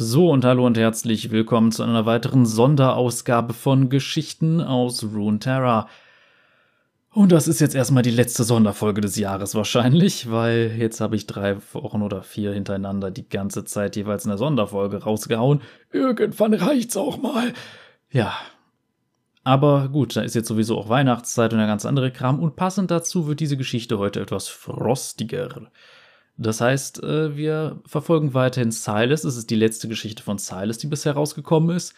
So und hallo und herzlich willkommen zu einer weiteren Sonderausgabe von Geschichten aus Runeterra. Und das ist jetzt erstmal die letzte Sonderfolge des Jahres wahrscheinlich, weil jetzt habe ich drei Wochen oder vier hintereinander die ganze Zeit jeweils eine Sonderfolge rausgehauen. Irgendwann reicht's auch mal. Ja. Aber gut, da ist jetzt sowieso auch Weihnachtszeit und der ganz andere Kram und passend dazu wird diese Geschichte heute etwas frostiger. Das heißt, äh, wir verfolgen weiterhin Silas. Es ist die letzte Geschichte von Silas, die bisher rausgekommen ist.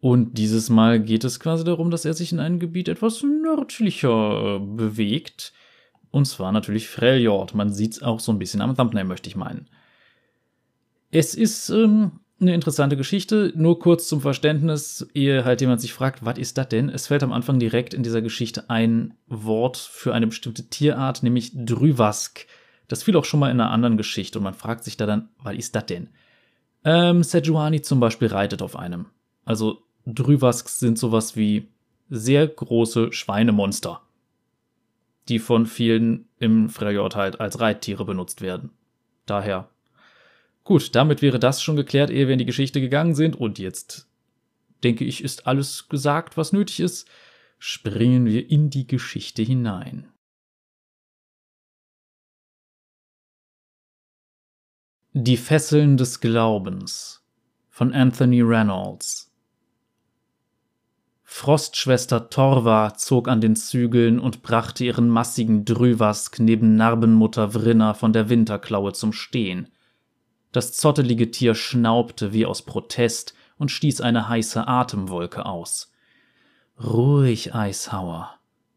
Und dieses Mal geht es quasi darum, dass er sich in einem Gebiet etwas nördlicher äh, bewegt. Und zwar natürlich Freljord. Man sieht es auch so ein bisschen am Thumbnail, möchte ich meinen. Es ist ähm, eine interessante Geschichte. Nur kurz zum Verständnis, ehe halt jemand sich fragt, was ist das denn? Es fällt am Anfang direkt in dieser Geschichte ein Wort für eine bestimmte Tierart, nämlich Drüvask. Das fiel auch schon mal in einer anderen Geschichte und man fragt sich da dann, was ist das denn? Ähm, Sejuani zum Beispiel reitet auf einem. Also Drüwasks sind sowas wie sehr große Schweinemonster, die von vielen im Frejord halt als Reittiere benutzt werden. Daher. Gut, damit wäre das schon geklärt, ehe wir in die Geschichte gegangen sind. Und jetzt, denke ich, ist alles gesagt, was nötig ist. Springen wir in die Geschichte hinein. Die Fesseln des Glaubens von Anthony Reynolds Frostschwester Torva zog an den Zügeln und brachte ihren massigen Drüwask neben Narbenmutter Vrinna von der Winterklaue zum Stehen. Das zottelige Tier schnaubte wie aus Protest und stieß eine heiße Atemwolke aus. Ruhig, Eishauer,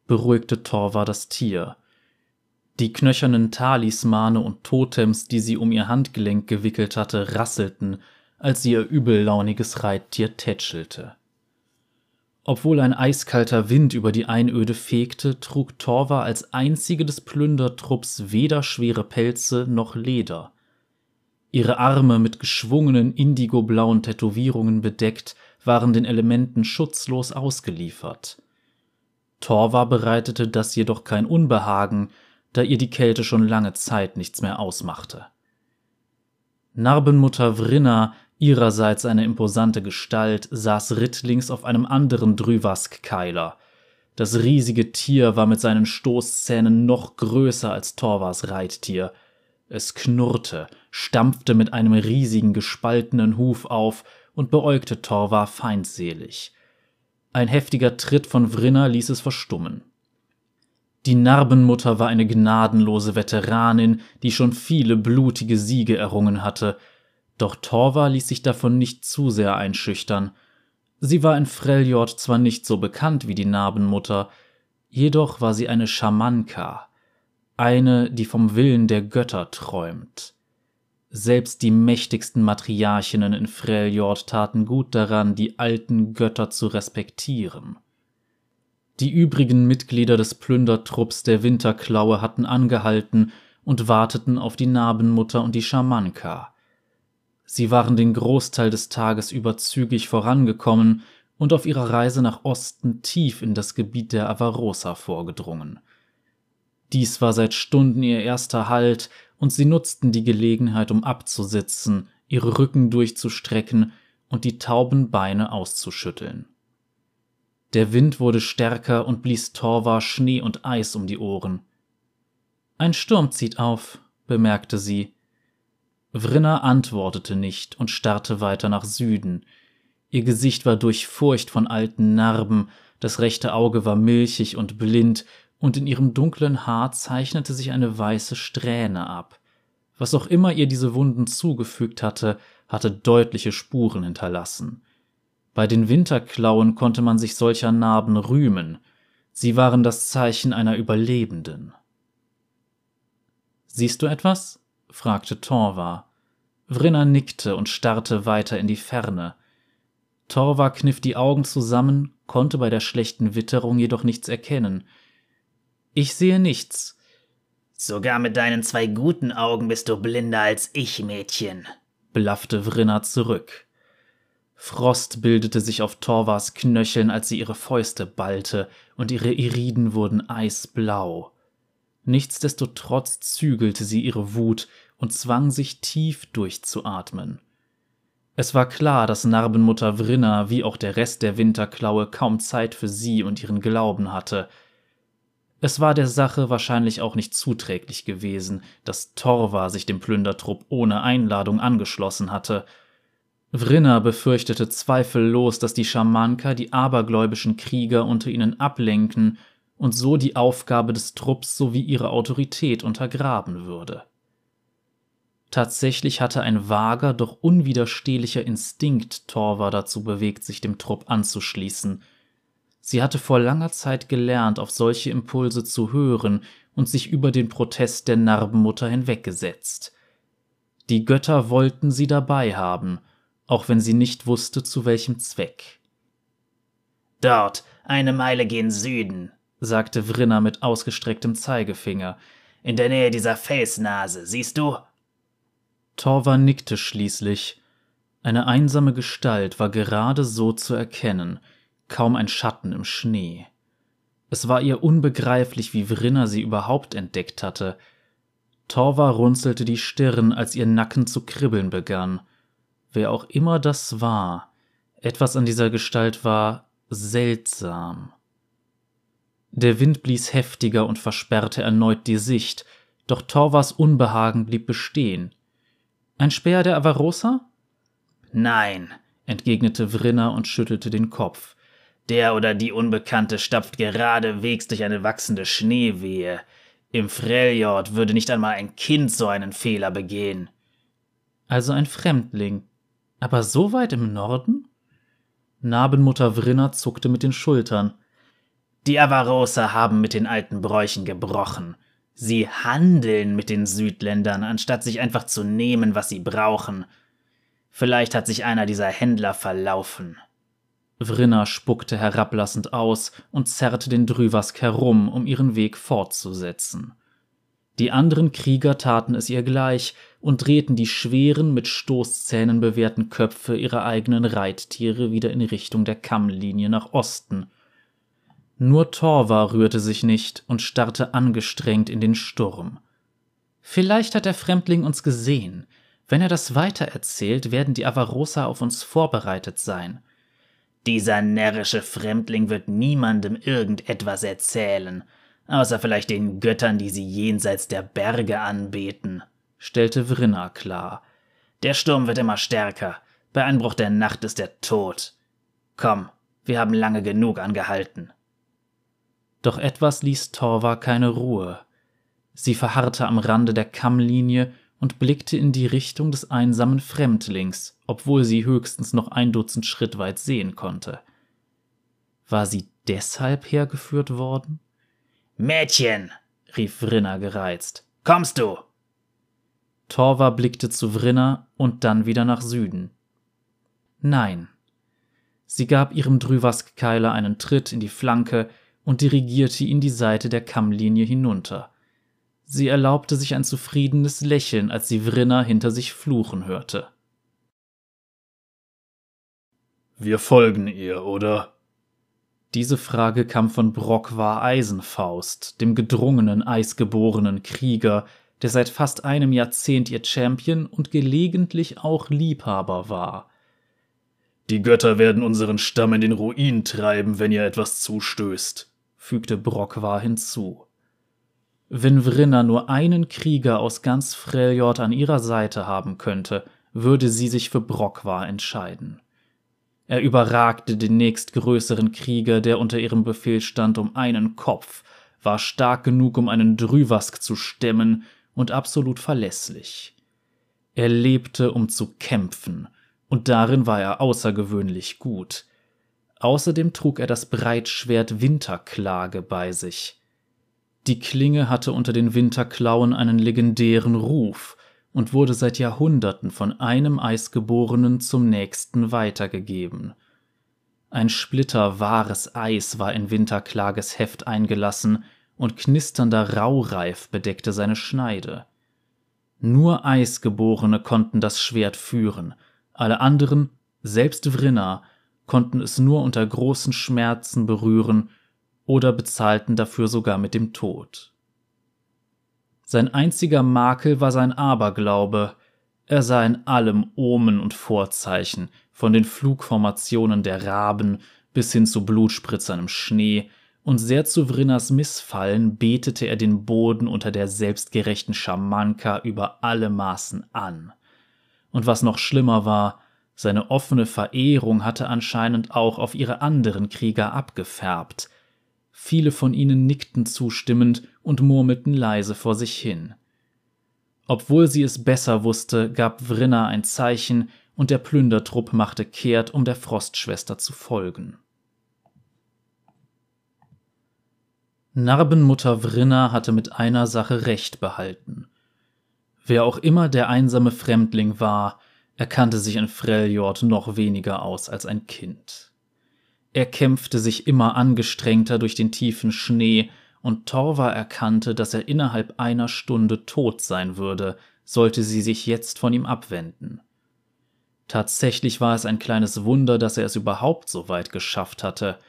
beruhigte Torva das Tier. Die knöchernen Talismane und Totems, die sie um ihr Handgelenk gewickelt hatte, rasselten, als sie ihr übellauniges Reittier tätschelte. Obwohl ein eiskalter Wind über die Einöde fegte, trug Torva als einzige des Plündertrupps weder schwere Pelze noch Leder. Ihre Arme mit geschwungenen indigoblauen Tätowierungen bedeckt, waren den Elementen schutzlos ausgeliefert. Torva bereitete das jedoch kein Unbehagen, da ihr die Kälte schon lange Zeit nichts mehr ausmachte. Narbenmutter Vrinna, ihrerseits eine imposante Gestalt, saß rittlings auf einem anderen Drüvask-Keiler. Das riesige Tier war mit seinen Stoßzähnen noch größer als Torvas Reittier. Es knurrte, stampfte mit einem riesigen gespaltenen Huf auf und beäugte Torva feindselig. Ein heftiger Tritt von Vrinna ließ es verstummen. Die Narbenmutter war eine gnadenlose Veteranin, die schon viele blutige Siege errungen hatte, doch Torva ließ sich davon nicht zu sehr einschüchtern. Sie war in Freljord zwar nicht so bekannt wie die Narbenmutter, jedoch war sie eine Schamanka, eine, die vom Willen der Götter träumt. Selbst die mächtigsten Matriarchinnen in Freljord taten gut daran, die alten Götter zu respektieren. Die übrigen Mitglieder des Plündertrupps der Winterklaue hatten angehalten und warteten auf die Narbenmutter und die Schamanka. Sie waren den Großteil des Tages über zügig vorangekommen und auf ihrer Reise nach Osten tief in das Gebiet der Avarosa vorgedrungen. Dies war seit Stunden ihr erster Halt, und sie nutzten die Gelegenheit, um abzusitzen, ihre Rücken durchzustrecken und die tauben Beine auszuschütteln. Der Wind wurde stärker und blies Torva Schnee und Eis um die Ohren. Ein Sturm zieht auf, bemerkte sie. Vrinna antwortete nicht und starrte weiter nach Süden. Ihr Gesicht war durchfurcht von alten Narben, das rechte Auge war milchig und blind, und in ihrem dunklen Haar zeichnete sich eine weiße Strähne ab. Was auch immer ihr diese Wunden zugefügt hatte, hatte deutliche Spuren hinterlassen. Bei den Winterklauen konnte man sich solcher Narben rühmen. Sie waren das Zeichen einer Überlebenden. Siehst du etwas? fragte Torva. Vrinna nickte und starrte weiter in die Ferne. Torva kniff die Augen zusammen, konnte bei der schlechten Witterung jedoch nichts erkennen. Ich sehe nichts. Sogar mit deinen zwei guten Augen bist du blinder als ich, Mädchen, blaffte Vrinna zurück. Frost bildete sich auf Torvas Knöcheln, als sie ihre Fäuste ballte, und ihre Iriden wurden eisblau. Nichtsdestotrotz zügelte sie ihre Wut und zwang sich tief durchzuatmen. Es war klar, dass Narbenmutter Vrinna wie auch der Rest der Winterklaue kaum Zeit für sie und ihren Glauben hatte. Es war der Sache wahrscheinlich auch nicht zuträglich gewesen, dass Torva sich dem Plündertrupp ohne Einladung angeschlossen hatte. Vrinna befürchtete zweifellos, dass die Schamanka die abergläubischen Krieger unter ihnen ablenken und so die Aufgabe des Trupps sowie ihre Autorität untergraben würde. Tatsächlich hatte ein vager, doch unwiderstehlicher Instinkt Torva dazu bewegt, sich dem Trupp anzuschließen. Sie hatte vor langer Zeit gelernt, auf solche Impulse zu hören und sich über den Protest der Narbenmutter hinweggesetzt. Die Götter wollten sie dabei haben, auch wenn sie nicht wusste, zu welchem Zweck. Dort, eine Meile gen Süden, sagte Vrinna mit ausgestrecktem Zeigefinger. In der Nähe dieser Felsnase, siehst du? Torva nickte schließlich. Eine einsame Gestalt war gerade so zu erkennen, kaum ein Schatten im Schnee. Es war ihr unbegreiflich, wie Vrinna sie überhaupt entdeckt hatte. Torva runzelte die Stirn, als ihr Nacken zu kribbeln begann. Wer auch immer das war, etwas an dieser Gestalt war seltsam. Der Wind blies heftiger und versperrte erneut die Sicht, doch Torvas Unbehagen blieb bestehen. Ein Speer der Avarosa? Nein, entgegnete Vrinner und schüttelte den Kopf. Der oder die Unbekannte stapft geradewegs durch eine wachsende Schneewehe. Im Freljord würde nicht einmal ein Kind so einen Fehler begehen. Also ein Fremdling. Aber so weit im Norden? Narbenmutter Vrinner zuckte mit den Schultern. Die Avarosa haben mit den alten Bräuchen gebrochen. Sie handeln mit den Südländern, anstatt sich einfach zu nehmen, was sie brauchen. Vielleicht hat sich einer dieser Händler verlaufen. Vrinna spuckte herablassend aus und zerrte den Drüwask herum, um ihren Weg fortzusetzen. Die anderen Krieger taten es ihr gleich und drehten die schweren, mit Stoßzähnen bewehrten Köpfe ihrer eigenen Reittiere wieder in Richtung der Kammlinie nach Osten, nur Torva rührte sich nicht und starrte angestrengt in den Sturm. Vielleicht hat der Fremdling uns gesehen. Wenn er das weitererzählt, werden die Avarosa auf uns vorbereitet sein. Dieser närrische Fremdling wird niemandem irgendetwas erzählen, außer vielleicht den Göttern, die sie jenseits der Berge anbeten, stellte Vrinna klar. Der Sturm wird immer stärker. Bei Einbruch der Nacht ist er tot. Komm, wir haben lange genug angehalten. Doch etwas ließ Torva keine Ruhe. Sie verharrte am Rande der Kammlinie und blickte in die Richtung des einsamen Fremdlings, obwohl sie höchstens noch ein Dutzend Schritt weit sehen konnte. War sie deshalb hergeführt worden? Mädchen, rief Vrinna gereizt. Kommst du? Torva blickte zu Vrinna und dann wieder nach Süden. Nein. Sie gab ihrem Drüwask-Keiler einen Tritt in die Flanke, und dirigierte ihn die Seite der Kammlinie hinunter. Sie erlaubte sich ein zufriedenes Lächeln, als sie Vrinna hinter sich fluchen hörte. Wir folgen ihr, oder? Diese Frage kam von Brockwar Eisenfaust, dem gedrungenen, eisgeborenen Krieger, der seit fast einem Jahrzehnt ihr Champion und gelegentlich auch Liebhaber war. Die Götter werden unseren Stamm in den Ruin treiben, wenn ihr etwas zustößt fügte Brockwar hinzu. Wenn Vrinna nur einen Krieger aus ganz Freljord an ihrer Seite haben könnte, würde sie sich für Brockwar entscheiden. Er überragte den nächstgrößeren Krieger, der unter ihrem Befehl stand, um einen Kopf, war stark genug, um einen Drüwask zu stemmen und absolut verlässlich. Er lebte, um zu kämpfen, und darin war er außergewöhnlich gut. Außerdem trug er das Breitschwert Winterklage bei sich. Die Klinge hatte unter den Winterklauen einen legendären Ruf und wurde seit Jahrhunderten von einem Eisgeborenen zum nächsten weitergegeben. Ein Splitter wahres Eis war in Winterklages Heft eingelassen und knisternder Raureif bedeckte seine Schneide. Nur Eisgeborene konnten das Schwert führen, alle anderen, selbst Vrinna, konnten es nur unter großen Schmerzen berühren oder bezahlten dafür sogar mit dem Tod. Sein einziger Makel war sein Aberglaube, Er sah in allem Omen und Vorzeichen, von den Flugformationen der Raben bis hin zu Blutspritzern im Schnee, und sehr zu Vrinnas Missfallen betete er den Boden unter der selbstgerechten Schamanka über alle Maßen an. Und was noch schlimmer war, seine offene Verehrung hatte anscheinend auch auf ihre anderen Krieger abgefärbt. Viele von ihnen nickten zustimmend und murmelten leise vor sich hin. Obwohl sie es besser wusste, gab Vrinna ein Zeichen, und der Plündertrupp machte kehrt, um der Frostschwester zu folgen. Narbenmutter Vrinna hatte mit einer Sache Recht behalten. Wer auch immer der einsame Fremdling war, er kannte sich in Freljord noch weniger aus als ein Kind. Er kämpfte sich immer angestrengter durch den tiefen Schnee, und Torva erkannte, dass er innerhalb einer Stunde tot sein würde, sollte sie sich jetzt von ihm abwenden. Tatsächlich war es ein kleines Wunder, dass er es überhaupt so weit geschafft hatte.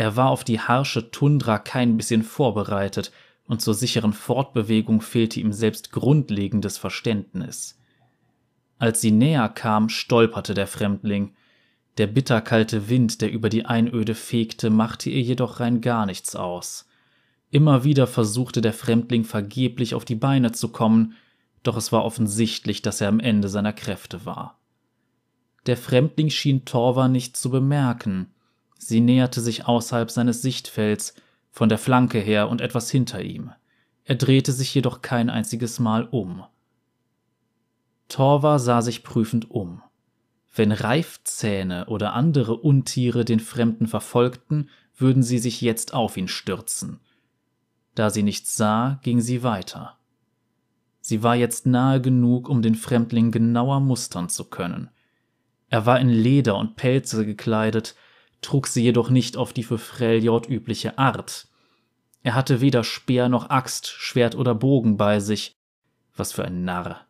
Er war auf die harsche Tundra kein bisschen vorbereitet, und zur sicheren Fortbewegung fehlte ihm selbst grundlegendes Verständnis. Als sie näher kam, stolperte der Fremdling. Der bitterkalte Wind, der über die Einöde fegte, machte ihr jedoch rein gar nichts aus. Immer wieder versuchte der Fremdling vergeblich auf die Beine zu kommen, doch es war offensichtlich, dass er am Ende seiner Kräfte war. Der Fremdling schien Torva nicht zu bemerken. Sie näherte sich außerhalb seines Sichtfelds, von der Flanke her und etwas hinter ihm. Er drehte sich jedoch kein einziges Mal um. Torva sah sich prüfend um. Wenn Reifzähne oder andere Untiere den Fremden verfolgten, würden sie sich jetzt auf ihn stürzen. Da sie nichts sah, ging sie weiter. Sie war jetzt nahe genug, um den Fremdling genauer mustern zu können. Er war in Leder und Pelze gekleidet, trug sie jedoch nicht auf die für Freljord übliche Art. Er hatte weder Speer noch Axt, Schwert oder Bogen bei sich. Was für ein Narr.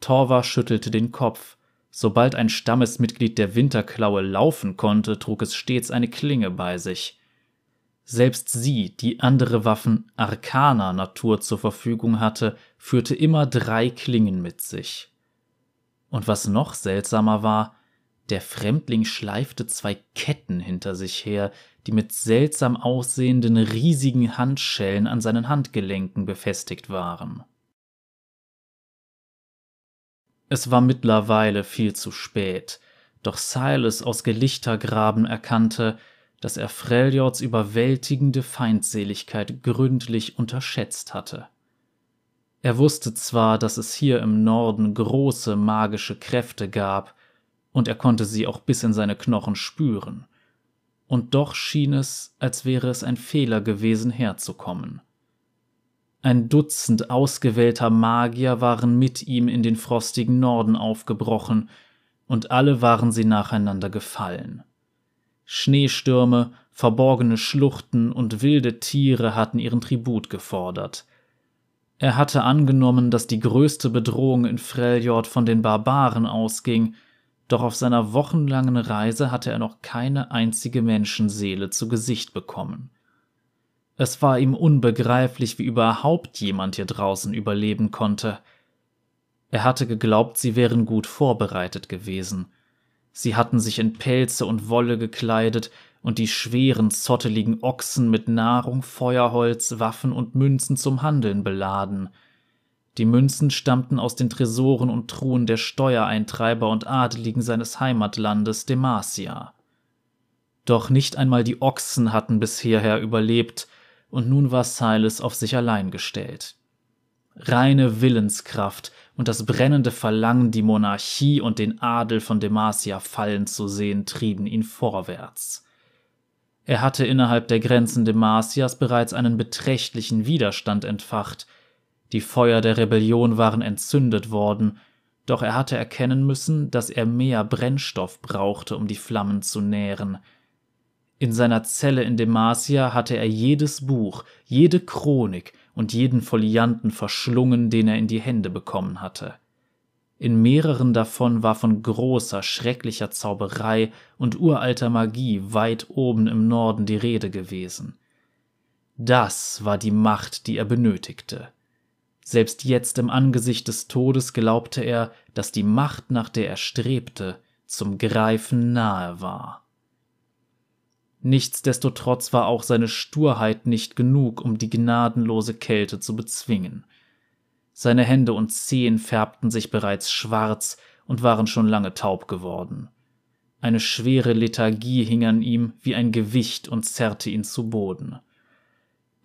Torva schüttelte den Kopf. Sobald ein Stammesmitglied der Winterklaue laufen konnte, trug es stets eine Klinge bei sich. Selbst sie, die andere Waffen arkaner Natur zur Verfügung hatte, führte immer drei Klingen mit sich. Und was noch seltsamer war, der Fremdling schleifte zwei Ketten hinter sich her, die mit seltsam aussehenden riesigen Handschellen an seinen Handgelenken befestigt waren. Es war mittlerweile viel zu spät, doch Silas aus Gelichtergraben erkannte, dass er Freljords überwältigende Feindseligkeit gründlich unterschätzt hatte. Er wusste zwar, dass es hier im Norden große magische Kräfte gab, und er konnte sie auch bis in seine Knochen spüren, und doch schien es, als wäre es ein Fehler gewesen, herzukommen. Ein Dutzend ausgewählter Magier waren mit ihm in den frostigen Norden aufgebrochen, und alle waren sie nacheinander gefallen. Schneestürme, verborgene Schluchten und wilde Tiere hatten ihren Tribut gefordert. Er hatte angenommen, dass die größte Bedrohung in Freljord von den Barbaren ausging, doch auf seiner wochenlangen Reise hatte er noch keine einzige Menschenseele zu Gesicht bekommen. Es war ihm unbegreiflich, wie überhaupt jemand hier draußen überleben konnte. Er hatte geglaubt, sie wären gut vorbereitet gewesen. Sie hatten sich in Pelze und Wolle gekleidet und die schweren, zotteligen Ochsen mit Nahrung, Feuerholz, Waffen und Münzen zum Handeln beladen. Die Münzen stammten aus den Tresoren und Truhen der Steuereintreiber und Adeligen seines Heimatlandes Demacia. Doch nicht einmal die Ochsen hatten bis hierher überlebt, und nun war Silas auf sich allein gestellt. Reine Willenskraft und das brennende Verlangen, die Monarchie und den Adel von Demacia fallen zu sehen, trieben ihn vorwärts. Er hatte innerhalb der Grenzen Demacias bereits einen beträchtlichen Widerstand entfacht, die Feuer der Rebellion waren entzündet worden, doch er hatte erkennen müssen, dass er mehr Brennstoff brauchte, um die Flammen zu nähren – in seiner Zelle in Demacia hatte er jedes Buch, jede Chronik und jeden Folianten verschlungen, den er in die Hände bekommen hatte. In mehreren davon war von großer, schrecklicher Zauberei und uralter Magie weit oben im Norden die Rede gewesen. Das war die Macht, die er benötigte. Selbst jetzt im Angesicht des Todes glaubte er, dass die Macht, nach der er strebte, zum Greifen nahe war. Nichtsdestotrotz war auch seine Sturheit nicht genug, um die gnadenlose Kälte zu bezwingen. Seine Hände und Zehen färbten sich bereits schwarz und waren schon lange taub geworden. Eine schwere Lethargie hing an ihm wie ein Gewicht und zerrte ihn zu Boden.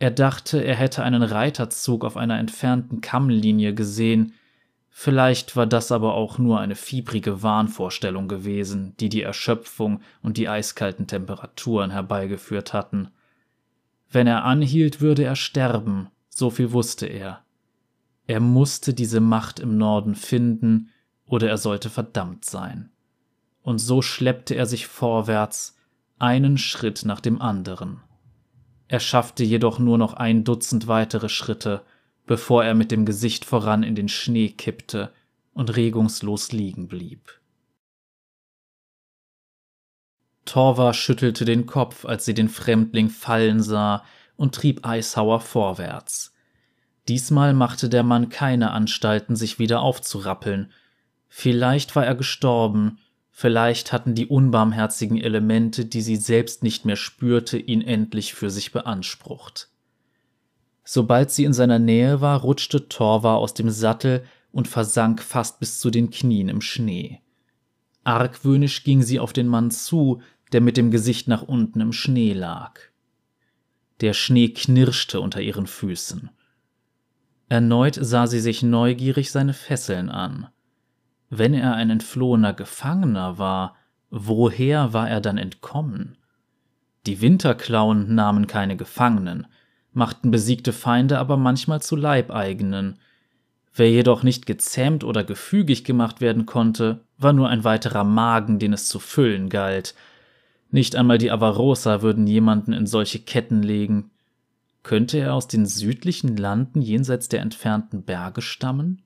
Er dachte, er hätte einen Reiterzug auf einer entfernten Kammlinie gesehen, vielleicht war das aber auch nur eine fiebrige Wahnvorstellung gewesen, die die Erschöpfung und die eiskalten Temperaturen herbeigeführt hatten. Wenn er anhielt, würde er sterben, so viel wusste er. Er musste diese Macht im Norden finden, oder er sollte verdammt sein. Und so schleppte er sich vorwärts, einen Schritt nach dem anderen. Er schaffte jedoch nur noch ein Dutzend weitere Schritte, bevor er mit dem Gesicht voran in den Schnee kippte und regungslos liegen blieb. Torva schüttelte den Kopf, als sie den Fremdling fallen sah, und trieb Eishauer vorwärts. Diesmal machte der Mann keine Anstalten, sich wieder aufzurappeln. Vielleicht war er gestorben, Vielleicht hatten die unbarmherzigen Elemente, die sie selbst nicht mehr spürte, ihn endlich für sich beansprucht. Sobald sie in seiner Nähe war, rutschte Torva aus dem Sattel und versank fast bis zu den Knien im Schnee. Argwöhnisch ging sie auf den Mann zu, der mit dem Gesicht nach unten im Schnee lag. Der Schnee knirschte unter ihren Füßen. Erneut sah sie sich neugierig seine Fesseln an. Wenn er ein entflohener Gefangener war, woher war er dann entkommen? Die Winterklauen nahmen keine Gefangenen, machten besiegte Feinde aber manchmal zu Leibeigenen. Wer jedoch nicht gezähmt oder gefügig gemacht werden konnte, war nur ein weiterer Magen, den es zu füllen galt. Nicht einmal die Avarosa würden jemanden in solche Ketten legen. Könnte er aus den südlichen Landen jenseits der entfernten Berge stammen?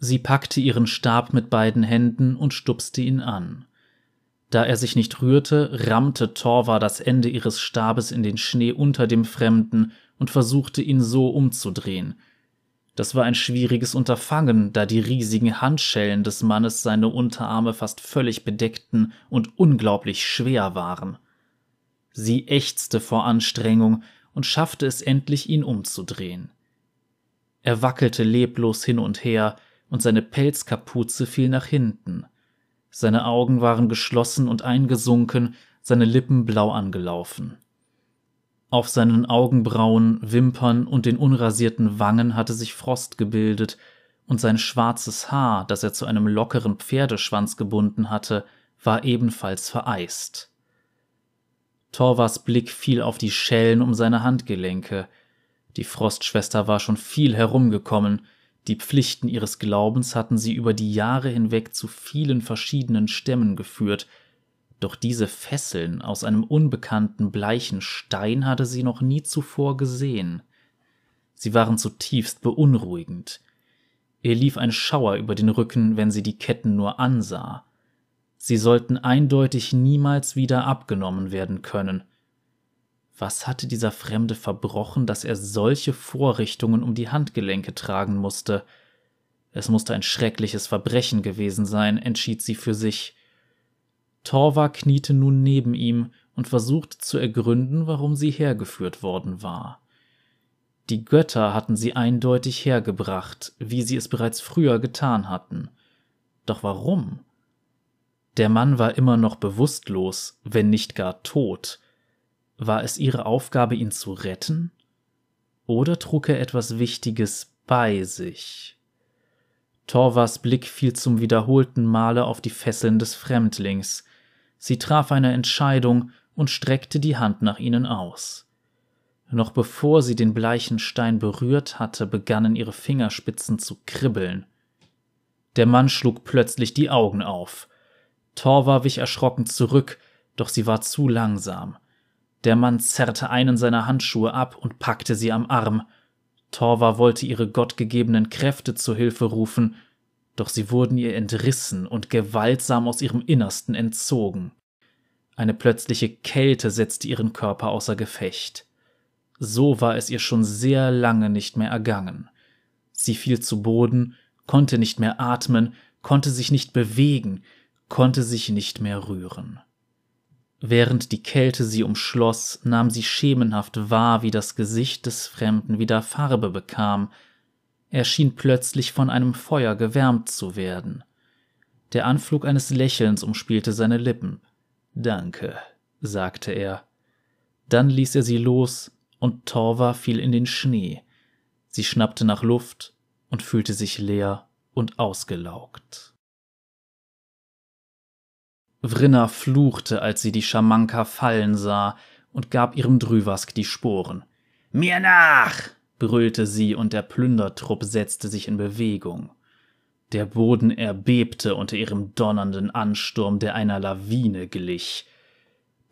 Sie packte ihren Stab mit beiden Händen und stupste ihn an. Da er sich nicht rührte, rammte Torva das Ende ihres Stabes in den Schnee unter dem Fremden und versuchte ihn so umzudrehen. Das war ein schwieriges Unterfangen, da die riesigen Handschellen des Mannes seine Unterarme fast völlig bedeckten und unglaublich schwer waren. Sie ächzte vor Anstrengung und schaffte es endlich, ihn umzudrehen. Er wackelte leblos hin und her, und seine Pelzkapuze fiel nach hinten. Seine Augen waren geschlossen und eingesunken, seine Lippen blau angelaufen. Auf seinen Augenbrauen, Wimpern und den unrasierten Wangen hatte sich Frost gebildet, und sein schwarzes Haar, das er zu einem lockeren Pferdeschwanz gebunden hatte, war ebenfalls vereist. Torvas Blick fiel auf die Schellen um seine Handgelenke. Die Frostschwester war schon viel herumgekommen, die Pflichten ihres Glaubens hatten sie über die Jahre hinweg zu vielen verschiedenen Stämmen geführt, doch diese Fesseln aus einem unbekannten bleichen Stein hatte sie noch nie zuvor gesehen. Sie waren zutiefst beunruhigend. Ihr lief ein Schauer über den Rücken, wenn sie die Ketten nur ansah. Sie sollten eindeutig niemals wieder abgenommen werden können. Was hatte dieser Fremde verbrochen, dass er solche Vorrichtungen um die Handgelenke tragen musste? Es musste ein schreckliches Verbrechen gewesen sein, entschied sie für sich. Torva kniete nun neben ihm und versuchte zu ergründen, warum sie hergeführt worden war. Die Götter hatten sie eindeutig hergebracht, wie sie es bereits früher getan hatten. Doch warum? Der Mann war immer noch bewusstlos, wenn nicht gar tot, war es ihre Aufgabe, ihn zu retten? Oder trug er etwas Wichtiges bei sich? Torvas Blick fiel zum wiederholten Male auf die Fesseln des Fremdlings. Sie traf eine Entscheidung und streckte die Hand nach ihnen aus. Noch bevor sie den bleichen Stein berührt hatte, begannen ihre Fingerspitzen zu kribbeln. Der Mann schlug plötzlich die Augen auf. Torva wich erschrocken zurück, doch sie war zu langsam. Der Mann zerrte einen seiner Handschuhe ab und packte sie am Arm. Torva wollte ihre gottgegebenen Kräfte zu Hilfe rufen, doch sie wurden ihr entrissen und gewaltsam aus ihrem Innersten entzogen. Eine plötzliche Kälte setzte ihren Körper außer Gefecht. So war es ihr schon sehr lange nicht mehr ergangen. Sie fiel zu Boden, konnte nicht mehr atmen, konnte sich nicht bewegen, konnte sich nicht mehr rühren. Während die Kälte sie umschloss, nahm sie schemenhaft wahr, wie das Gesicht des Fremden wieder Farbe bekam. Er schien plötzlich von einem Feuer gewärmt zu werden. Der Anflug eines Lächelns umspielte seine Lippen. Danke, sagte er. Dann ließ er sie los, und Torva fiel in den Schnee. Sie schnappte nach Luft und fühlte sich leer und ausgelaugt. Vrinna fluchte, als sie die Schamanka fallen sah, und gab ihrem Drüwask die Sporen. Mir nach! brüllte sie, und der Plündertrupp setzte sich in Bewegung. Der Boden erbebte unter ihrem donnernden Ansturm, der einer Lawine glich.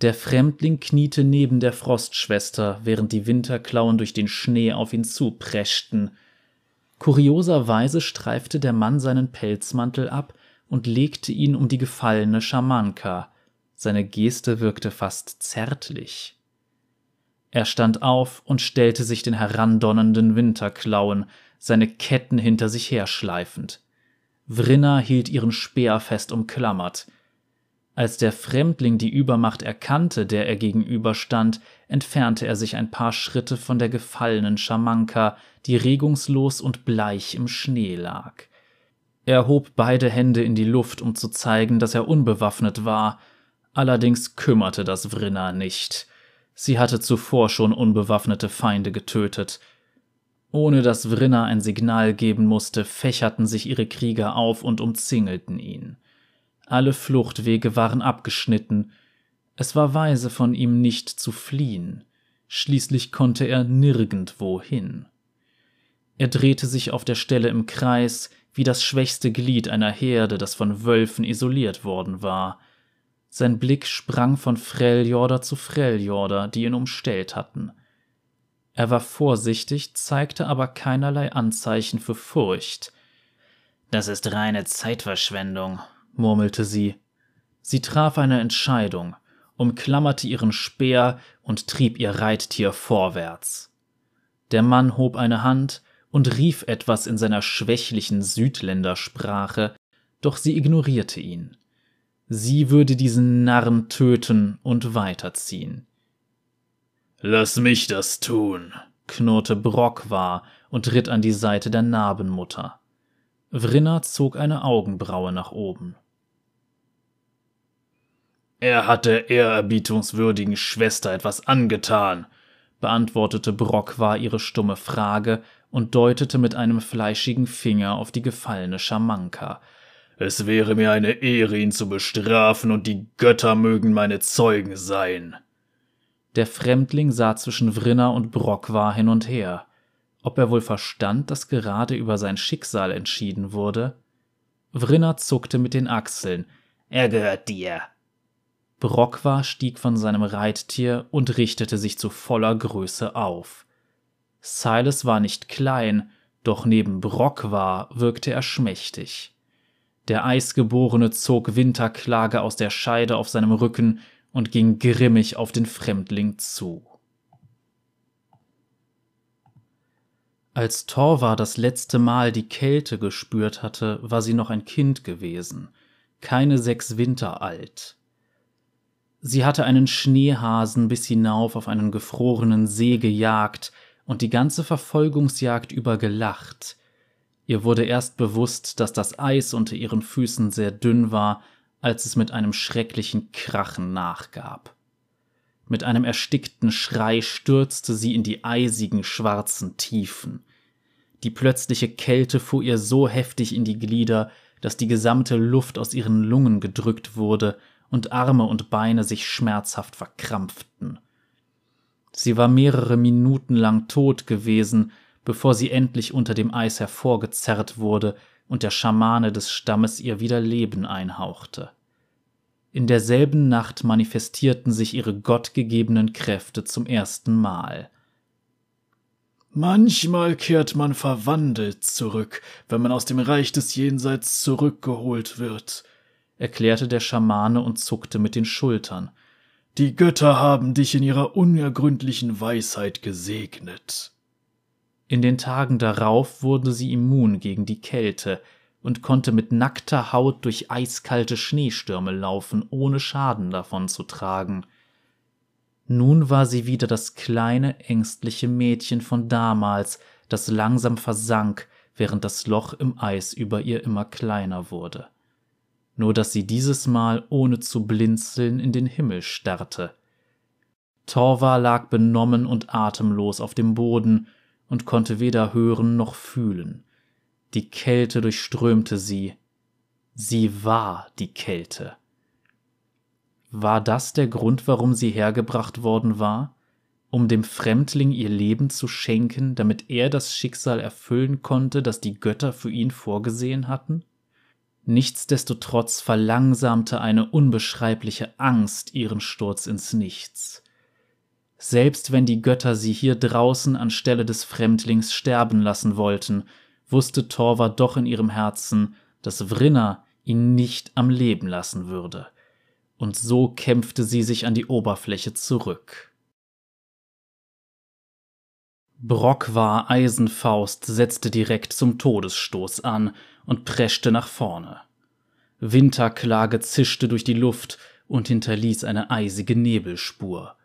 Der Fremdling kniete neben der Frostschwester, während die Winterklauen durch den Schnee auf ihn zupreschten. Kurioserweise streifte der Mann seinen Pelzmantel ab und legte ihn um die gefallene Schamanka. Seine Geste wirkte fast zärtlich. Er stand auf und stellte sich den herandonnernden Winterklauen, seine Ketten hinter sich herschleifend. Vrinna hielt ihren Speer fest umklammert. Als der Fremdling die Übermacht erkannte, der er gegenüberstand, entfernte er sich ein paar Schritte von der gefallenen Schamanka, die regungslos und bleich im Schnee lag. Er hob beide Hände in die Luft, um zu zeigen, dass er unbewaffnet war. Allerdings kümmerte das Vrinna nicht. Sie hatte zuvor schon unbewaffnete Feinde getötet. Ohne dass Vrinna ein Signal geben musste, fächerten sich ihre Krieger auf und umzingelten ihn. Alle Fluchtwege waren abgeschnitten. Es war weise von ihm nicht zu fliehen. Schließlich konnte er nirgendwo hin. Er drehte sich auf der Stelle im Kreis, wie das schwächste Glied einer Herde, das von Wölfen isoliert worden war. Sein Blick sprang von Freljorder zu Freljorder, die ihn umstellt hatten. Er war vorsichtig, zeigte aber keinerlei Anzeichen für Furcht. Das ist reine Zeitverschwendung, murmelte sie. Sie traf eine Entscheidung, umklammerte ihren Speer und trieb ihr Reittier vorwärts. Der Mann hob eine Hand, und rief etwas in seiner schwächlichen Südländersprache, doch sie ignorierte ihn. Sie würde diesen Narren töten und weiterziehen. Lass mich das tun, knurrte Brockwar und ritt an die Seite der Narbenmutter. Vrinna zog eine Augenbraue nach oben. Er hat der ehrerbietungswürdigen Schwester etwas angetan, beantwortete Brockwar ihre stumme Frage und deutete mit einem fleischigen Finger auf die gefallene Schamanka. Es wäre mir eine Ehre, ihn zu bestrafen, und die Götter mögen meine Zeugen sein. Der Fremdling sah zwischen Vrinna und Brockwar hin und her. Ob er wohl verstand, dass gerade über sein Schicksal entschieden wurde? Vrinna zuckte mit den Achseln. Er gehört dir. Brockwar stieg von seinem Reittier und richtete sich zu voller Größe auf. Silas war nicht klein, doch neben Brockwar wirkte er schmächtig. Der Eisgeborene zog Winterklage aus der Scheide auf seinem Rücken und ging grimmig auf den Fremdling zu. Als Torvar das letzte Mal die Kälte gespürt hatte, war sie noch ein Kind gewesen, keine sechs Winter alt. Sie hatte einen Schneehasen bis hinauf auf einen gefrorenen See gejagt, und die ganze Verfolgungsjagd über gelacht. Ihr wurde erst bewusst, dass das Eis unter ihren Füßen sehr dünn war, als es mit einem schrecklichen Krachen nachgab. Mit einem erstickten Schrei stürzte sie in die eisigen schwarzen Tiefen. Die plötzliche Kälte fuhr ihr so heftig in die Glieder, dass die gesamte Luft aus ihren Lungen gedrückt wurde und Arme und Beine sich schmerzhaft verkrampften. Sie war mehrere Minuten lang tot gewesen, bevor sie endlich unter dem Eis hervorgezerrt wurde und der Schamane des Stammes ihr wieder Leben einhauchte. In derselben Nacht manifestierten sich ihre gottgegebenen Kräfte zum ersten Mal. Manchmal kehrt man verwandelt zurück, wenn man aus dem Reich des Jenseits zurückgeholt wird, erklärte der Schamane und zuckte mit den Schultern. Die Götter haben dich in ihrer unergründlichen Weisheit gesegnet. In den Tagen darauf wurde sie immun gegen die Kälte und konnte mit nackter Haut durch eiskalte Schneestürme laufen, ohne Schaden davon zu tragen. Nun war sie wieder das kleine, ängstliche Mädchen von damals, das langsam versank, während das Loch im Eis über ihr immer kleiner wurde. Nur dass sie dieses Mal ohne zu blinzeln in den Himmel starrte. Torva lag benommen und atemlos auf dem Boden und konnte weder hören noch fühlen. Die Kälte durchströmte sie. Sie war die Kälte. War das der Grund, warum sie hergebracht worden war? Um dem Fremdling ihr Leben zu schenken, damit er das Schicksal erfüllen konnte, das die Götter für ihn vorgesehen hatten? Nichtsdestotrotz verlangsamte eine unbeschreibliche Angst ihren Sturz ins Nichts. Selbst wenn die Götter sie hier draußen anstelle des Fremdlings sterben lassen wollten, wusste Torva doch in ihrem Herzen, dass Vrinna ihn nicht am Leben lassen würde und so kämpfte sie sich an die Oberfläche zurück. Brock war Eisenfaust setzte direkt zum Todesstoß an und preschte nach vorne. Winterklage zischte durch die Luft und hinterließ eine eisige Nebelspur.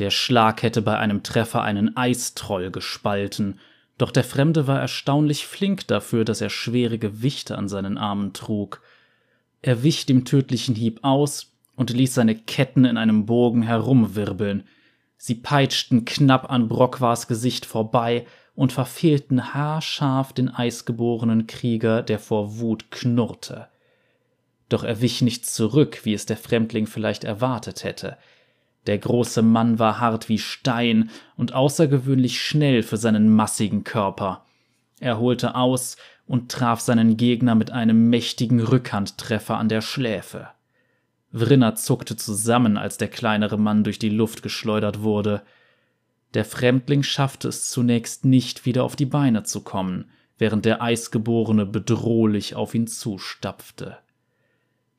Der Schlag hätte bei einem Treffer einen Eistroll gespalten, doch der Fremde war erstaunlich flink dafür, dass er schwere Gewichte an seinen Armen trug, er wich dem tödlichen Hieb aus und ließ seine Ketten in einem Bogen herumwirbeln. Sie peitschten knapp an Brockwars Gesicht vorbei und verfehlten haarscharf den eisgeborenen Krieger, der vor Wut knurrte. Doch er wich nicht zurück, wie es der Fremdling vielleicht erwartet hätte. Der große Mann war hart wie Stein und außergewöhnlich schnell für seinen massigen Körper. Er holte aus und traf seinen Gegner mit einem mächtigen Rückhandtreffer an der Schläfe. Vrinner zuckte zusammen, als der kleinere Mann durch die Luft geschleudert wurde. Der Fremdling schaffte es zunächst nicht, wieder auf die Beine zu kommen, während der Eisgeborene bedrohlich auf ihn zustapfte.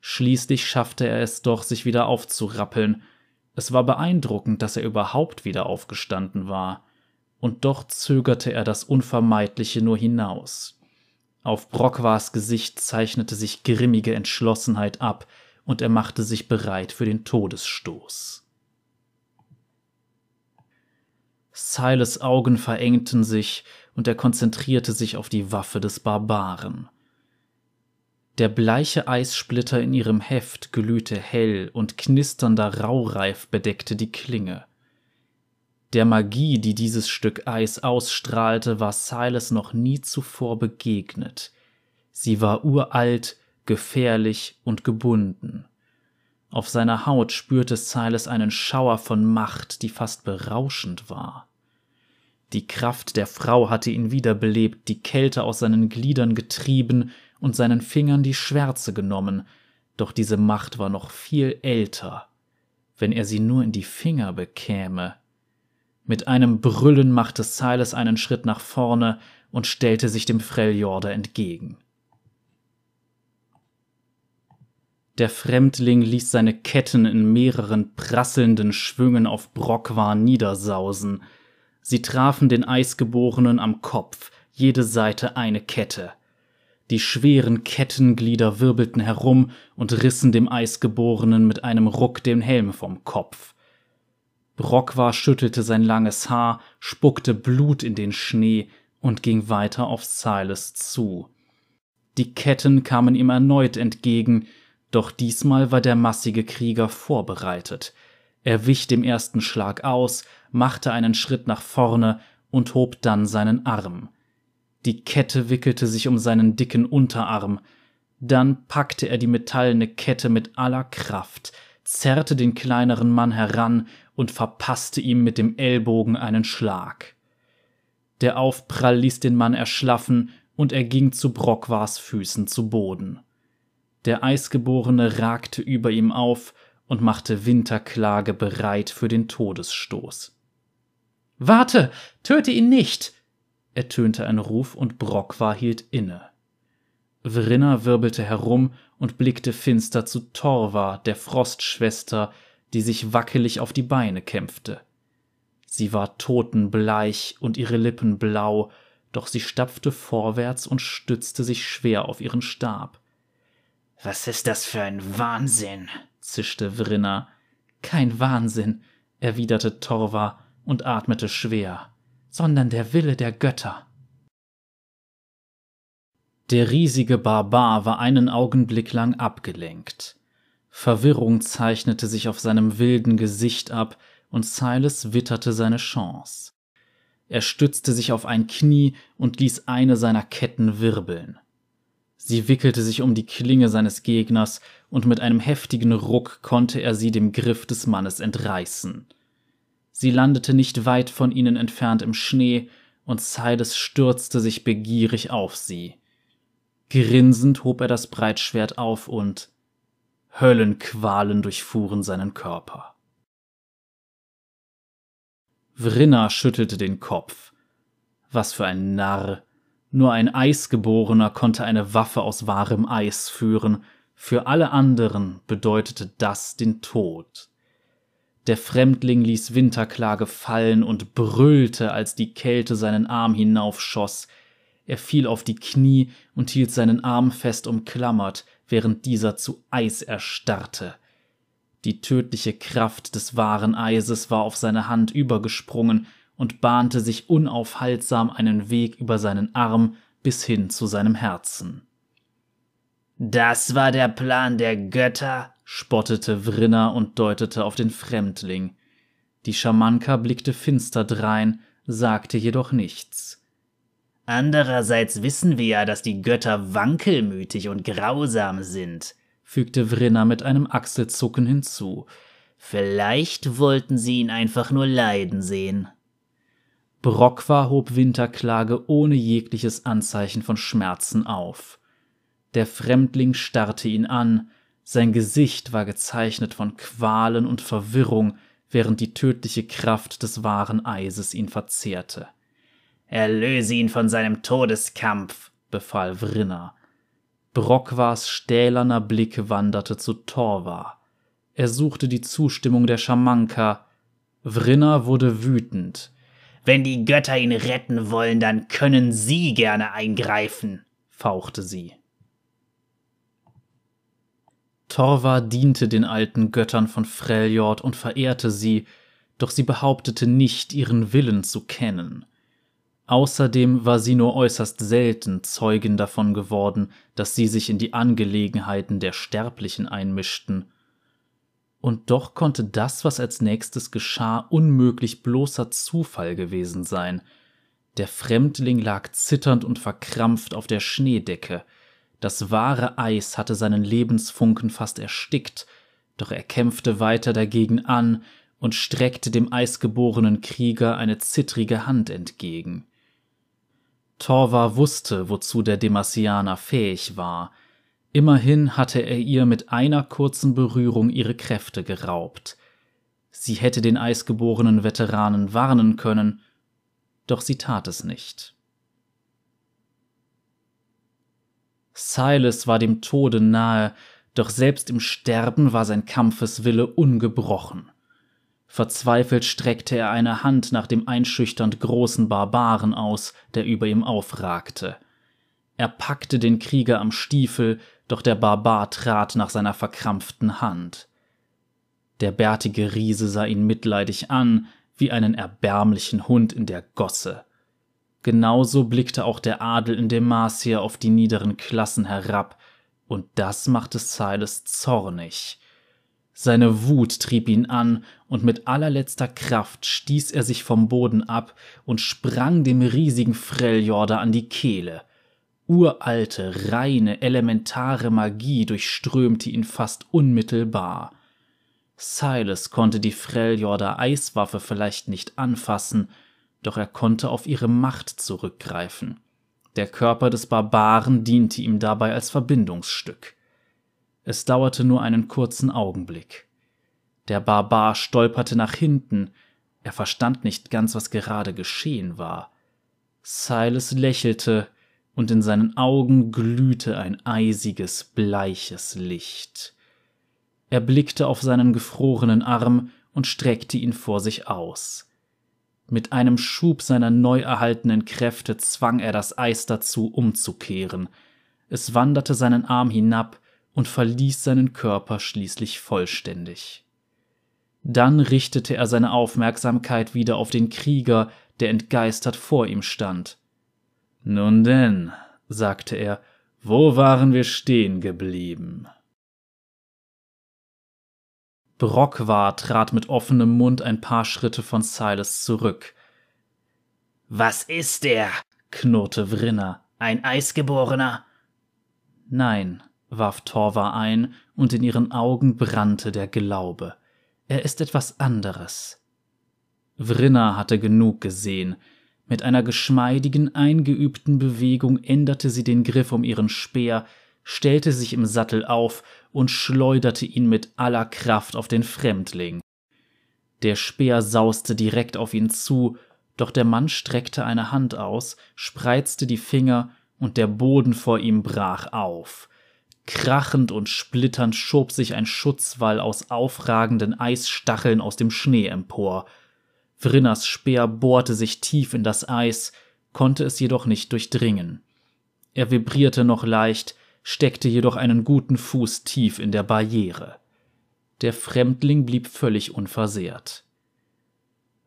Schließlich schaffte er es doch, sich wieder aufzurappeln. Es war beeindruckend, dass er überhaupt wieder aufgestanden war. Und doch zögerte er das Unvermeidliche nur hinaus. Auf Brockwars Gesicht zeichnete sich grimmige Entschlossenheit ab, und er machte sich bereit für den Todesstoß. Silas Augen verengten sich, und er konzentrierte sich auf die Waffe des Barbaren. Der bleiche Eissplitter in ihrem Heft glühte hell und knisternder Raureif bedeckte die Klinge. Der Magie, die dieses Stück Eis ausstrahlte, war Silas noch nie zuvor begegnet. Sie war uralt, gefährlich und gebunden. Auf seiner Haut spürte Silas einen Schauer von Macht, die fast berauschend war. Die Kraft der Frau hatte ihn wiederbelebt, die Kälte aus seinen Gliedern getrieben und seinen Fingern die Schwärze genommen, doch diese Macht war noch viel älter. Wenn er sie nur in die Finger bekäme, mit einem Brüllen machte Silas einen Schritt nach vorne und stellte sich dem Freljorder entgegen. Der Fremdling ließ seine Ketten in mehreren prasselnden Schwüngen auf Brockwar niedersausen. Sie trafen den Eisgeborenen am Kopf, jede Seite eine Kette. Die schweren Kettenglieder wirbelten herum und rissen dem Eisgeborenen mit einem Ruck den Helm vom Kopf. Brockwar schüttelte sein langes Haar, spuckte Blut in den Schnee und ging weiter auf Silas zu. Die Ketten kamen ihm erneut entgegen, doch diesmal war der massige Krieger vorbereitet. Er wich dem ersten Schlag aus, machte einen Schritt nach vorne und hob dann seinen Arm. Die Kette wickelte sich um seinen dicken Unterarm, dann packte er die metallene Kette mit aller Kraft, zerrte den kleineren Mann heran und verpasste ihm mit dem Ellbogen einen Schlag. Der Aufprall ließ den Mann erschlaffen und er ging zu Brockwars Füßen zu Boden. Der Eisgeborene ragte über ihm auf und machte Winterklage bereit für den Todesstoß. Warte, töte ihn nicht! ertönte ein Ruf und Brockwar hielt inne. Vrinna wirbelte herum und blickte finster zu Torva, der Frostschwester, die sich wackelig auf die Beine kämpfte. Sie war totenbleich und ihre Lippen blau, doch sie stapfte vorwärts und stützte sich schwer auf ihren Stab. Was ist das für ein Wahnsinn? zischte Vrinna. Kein Wahnsinn, erwiderte Torva und atmete schwer, sondern der Wille der Götter. Der riesige Barbar war einen Augenblick lang abgelenkt. Verwirrung zeichnete sich auf seinem wilden Gesicht ab, und Silas witterte seine Chance. Er stützte sich auf ein Knie und ließ eine seiner Ketten wirbeln. Sie wickelte sich um die Klinge seines Gegners, und mit einem heftigen Ruck konnte er sie dem Griff des Mannes entreißen. Sie landete nicht weit von ihnen entfernt im Schnee, und Silas stürzte sich begierig auf sie. Grinsend hob er das Breitschwert auf und Höllenqualen durchfuhren seinen Körper. Vrinna schüttelte den Kopf. Was für ein Narr. Nur ein Eisgeborener konnte eine Waffe aus wahrem Eis führen, für alle anderen bedeutete das den Tod. Der Fremdling ließ Winterklage fallen und brüllte, als die Kälte seinen Arm hinaufschoss. Er fiel auf die Knie und hielt seinen Arm fest umklammert, während dieser zu Eis erstarrte. Die tödliche Kraft des wahren Eises war auf seine Hand übergesprungen und bahnte sich unaufhaltsam einen Weg über seinen Arm bis hin zu seinem Herzen. Das war der Plan der Götter, spottete Vrinna und deutete auf den Fremdling. Die Schamanka blickte finster drein, sagte jedoch nichts. Andererseits wissen wir ja, dass die Götter wankelmütig und grausam sind, fügte Vrinna mit einem Achselzucken hinzu. Vielleicht wollten sie ihn einfach nur leiden sehen. Brokwa hob Winterklage ohne jegliches Anzeichen von Schmerzen auf. Der Fremdling starrte ihn an, sein Gesicht war gezeichnet von Qualen und Verwirrung, während die tödliche Kraft des wahren Eises ihn verzehrte. Erlöse ihn von seinem Todeskampf, befahl Vrinna. Brockwas stählerner Blick wanderte zu Torva. Er suchte die Zustimmung der Schamanka. Vrinna wurde wütend. Wenn die Götter ihn retten wollen, dann können sie gerne eingreifen, fauchte sie. Torva diente den alten Göttern von Freljord und verehrte sie, doch sie behauptete nicht, ihren Willen zu kennen. Außerdem war sie nur äußerst selten Zeugin davon geworden, dass sie sich in die Angelegenheiten der Sterblichen einmischten. Und doch konnte das, was als nächstes geschah, unmöglich bloßer Zufall gewesen sein. Der Fremdling lag zitternd und verkrampft auf der Schneedecke. Das wahre Eis hatte seinen Lebensfunken fast erstickt, doch er kämpfte weiter dagegen an und streckte dem eisgeborenen Krieger eine zittrige Hand entgegen. Torva wusste, wozu der Demasianer fähig war. Immerhin hatte er ihr mit einer kurzen Berührung ihre Kräfte geraubt. Sie hätte den eisgeborenen Veteranen warnen können, doch sie tat es nicht. Silas war dem Tode nahe, doch selbst im Sterben war sein Kampfeswille ungebrochen. Verzweifelt streckte er eine Hand nach dem einschüchternd großen Barbaren aus, der über ihm aufragte. Er packte den Krieger am Stiefel, doch der Barbar trat nach seiner verkrampften Hand. Der bärtige Riese sah ihn mitleidig an, wie einen erbärmlichen Hund in der Gosse. Genauso blickte auch der Adel in Demacia auf die niederen Klassen herab, und das machte Silas zornig. Seine Wut trieb ihn an, und mit allerletzter Kraft stieß er sich vom Boden ab und sprang dem riesigen Freljorder an die Kehle. Uralte, reine, elementare Magie durchströmte ihn fast unmittelbar. Silas konnte die Freljorder Eiswaffe vielleicht nicht anfassen, doch er konnte auf ihre Macht zurückgreifen. Der Körper des Barbaren diente ihm dabei als Verbindungsstück. Es dauerte nur einen kurzen Augenblick. Der Barbar stolperte nach hinten, er verstand nicht ganz, was gerade geschehen war. Silas lächelte, und in seinen Augen glühte ein eisiges, bleiches Licht. Er blickte auf seinen gefrorenen Arm und streckte ihn vor sich aus. Mit einem Schub seiner neu erhaltenen Kräfte zwang er das Eis dazu, umzukehren. Es wanderte seinen Arm hinab und verließ seinen Körper schließlich vollständig. Dann richtete er seine Aufmerksamkeit wieder auf den Krieger, der entgeistert vor ihm stand. Nun denn, sagte er, wo waren wir stehen geblieben? Brockwar trat mit offenem Mund ein paar Schritte von Silas zurück. Was ist der? knurrte Vrinner. Ein Eisgeborener? Nein, warf Torva ein, und in ihren Augen brannte der Glaube. Er ist etwas anderes. Vrinner hatte genug gesehen. Mit einer geschmeidigen, eingeübten Bewegung änderte sie den Griff um ihren Speer, stellte sich im Sattel auf und schleuderte ihn mit aller Kraft auf den Fremdling. Der Speer sauste direkt auf ihn zu, doch der Mann streckte eine Hand aus, spreizte die Finger, und der Boden vor ihm brach auf. Krachend und splitternd schob sich ein Schutzwall aus aufragenden Eisstacheln aus dem Schnee empor. Vrinners Speer bohrte sich tief in das Eis, konnte es jedoch nicht durchdringen. Er vibrierte noch leicht, steckte jedoch einen guten Fuß tief in der Barriere. Der Fremdling blieb völlig unversehrt.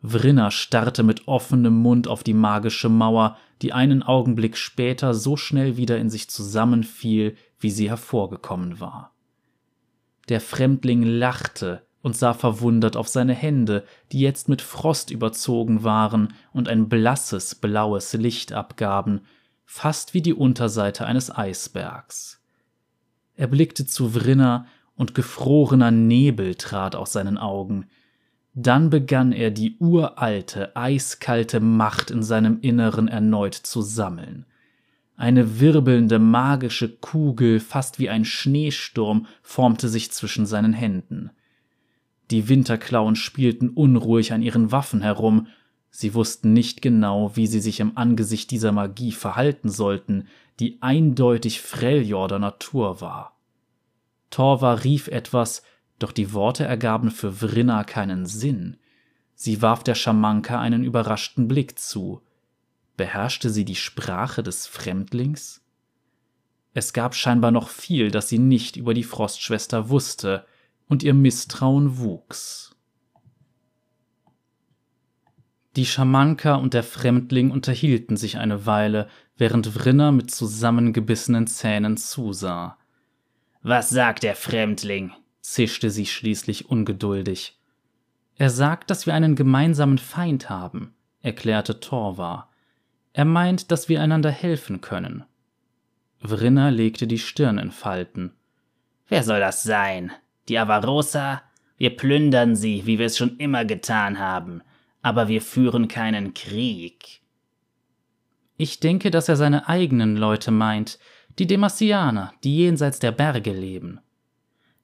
Vrinner starrte mit offenem Mund auf die magische Mauer, die einen Augenblick später so schnell wieder in sich zusammenfiel, wie sie hervorgekommen war. Der Fremdling lachte und sah verwundert auf seine Hände, die jetzt mit Frost überzogen waren und ein blasses, blaues Licht abgaben, fast wie die Unterseite eines Eisbergs. Er blickte zu Vrinner und gefrorener Nebel trat aus seinen Augen, dann begann er die uralte, eiskalte Macht in seinem Inneren erneut zu sammeln. Eine wirbelnde magische Kugel, fast wie ein Schneesturm, formte sich zwischen seinen Händen. Die Winterklauen spielten unruhig an ihren Waffen herum, sie wussten nicht genau, wie sie sich im Angesicht dieser Magie verhalten sollten, die eindeutig Freljorder Natur war. Torva rief etwas, doch die Worte ergaben für Vrinna keinen Sinn. Sie warf der Schamanka einen überraschten Blick zu. Beherrschte sie die Sprache des Fremdlings? Es gab scheinbar noch viel, das sie nicht über die Frostschwester wusste, und ihr Misstrauen wuchs. Die Schamanka und der Fremdling unterhielten sich eine Weile, während Vrinner mit zusammengebissenen Zähnen zusah. Was sagt der Fremdling? zischte sie schließlich ungeduldig. Er sagt, dass wir einen gemeinsamen Feind haben, erklärte Torva. Er meint, dass wir einander helfen können. Vrinner legte die Stirn in Falten. Wer soll das sein? Die Avarosa? Wir plündern sie, wie wir es schon immer getan haben, aber wir führen keinen Krieg. Ich denke, dass er seine eigenen Leute meint, die Demassianer, die jenseits der Berge leben.